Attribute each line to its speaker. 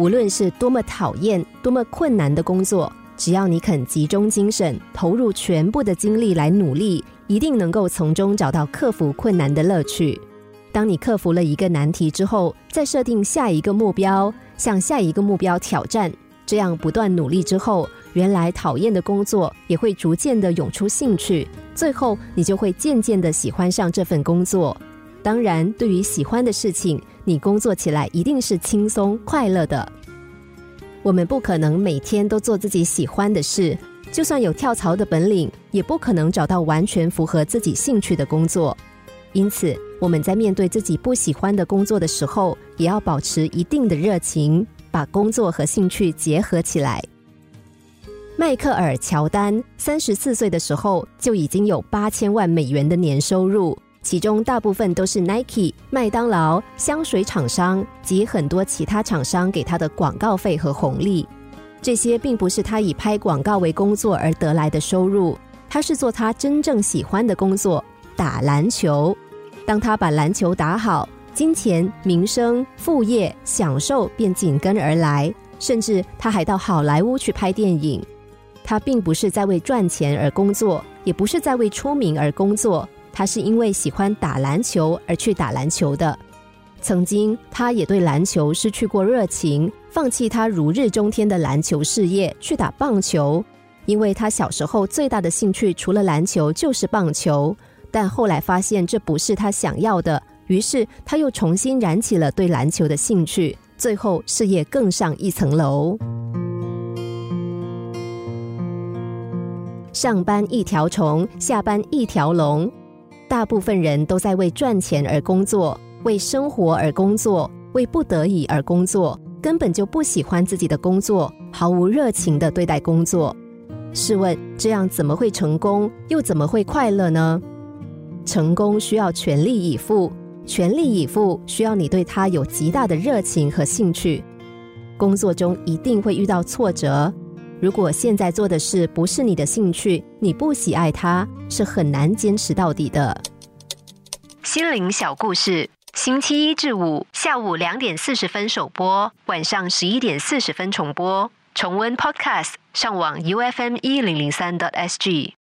Speaker 1: 无论是多么讨厌、多么困难的工作，只要你肯集中精神、投入全部的精力来努力，一定能够从中找到克服困难的乐趣。当你克服了一个难题之后，再设定下一个目标，向下一个目标挑战，这样不断努力之后，原来讨厌的工作也会逐渐的涌出兴趣，最后你就会渐渐的喜欢上这份工作。当然，对于喜欢的事情，你工作起来一定是轻松快乐的。我们不可能每天都做自己喜欢的事，就算有跳槽的本领，也不可能找到完全符合自己兴趣的工作。因此，我们在面对自己不喜欢的工作的时候，也要保持一定的热情，把工作和兴趣结合起来。迈克尔·乔丹三十四岁的时候就已经有八千万美元的年收入，其中大部分都是 Nike、麦当劳、香水厂商及很多其他厂商给他的广告费和红利。这些并不是他以拍广告为工作而得来的收入，他是做他真正喜欢的工作。打篮球，当他把篮球打好，金钱、名声、副业、享受便紧跟而来。甚至他还到好莱坞去拍电影。他并不是在为赚钱而工作，也不是在为出名而工作，他是因为喜欢打篮球而去打篮球的。曾经，他也对篮球失去过热情，放弃他如日中天的篮球事业，去打棒球。因为他小时候最大的兴趣除了篮球就是棒球。但后来发现这不是他想要的，于是他又重新燃起了对篮球的兴趣，最后事业更上一层楼。上班一条虫，下班一条龙。大部分人都在为赚钱而工作，为生活而工作，为不得已而工作，根本就不喜欢自己的工作，毫无热情的对待工作。试问，这样怎么会成功，又怎么会快乐呢？成功需要全力以赴，全力以赴需要你对他有极大的热情和兴趣。工作中一定会遇到挫折，如果现在做的事不是你的兴趣，你不喜爱它，是很难坚持到底的。心灵小故事，星期一至五下午两点四十分首播，晚上十一点四十分重播。重温 Podcast，上网 U F M 一零零三 t S G。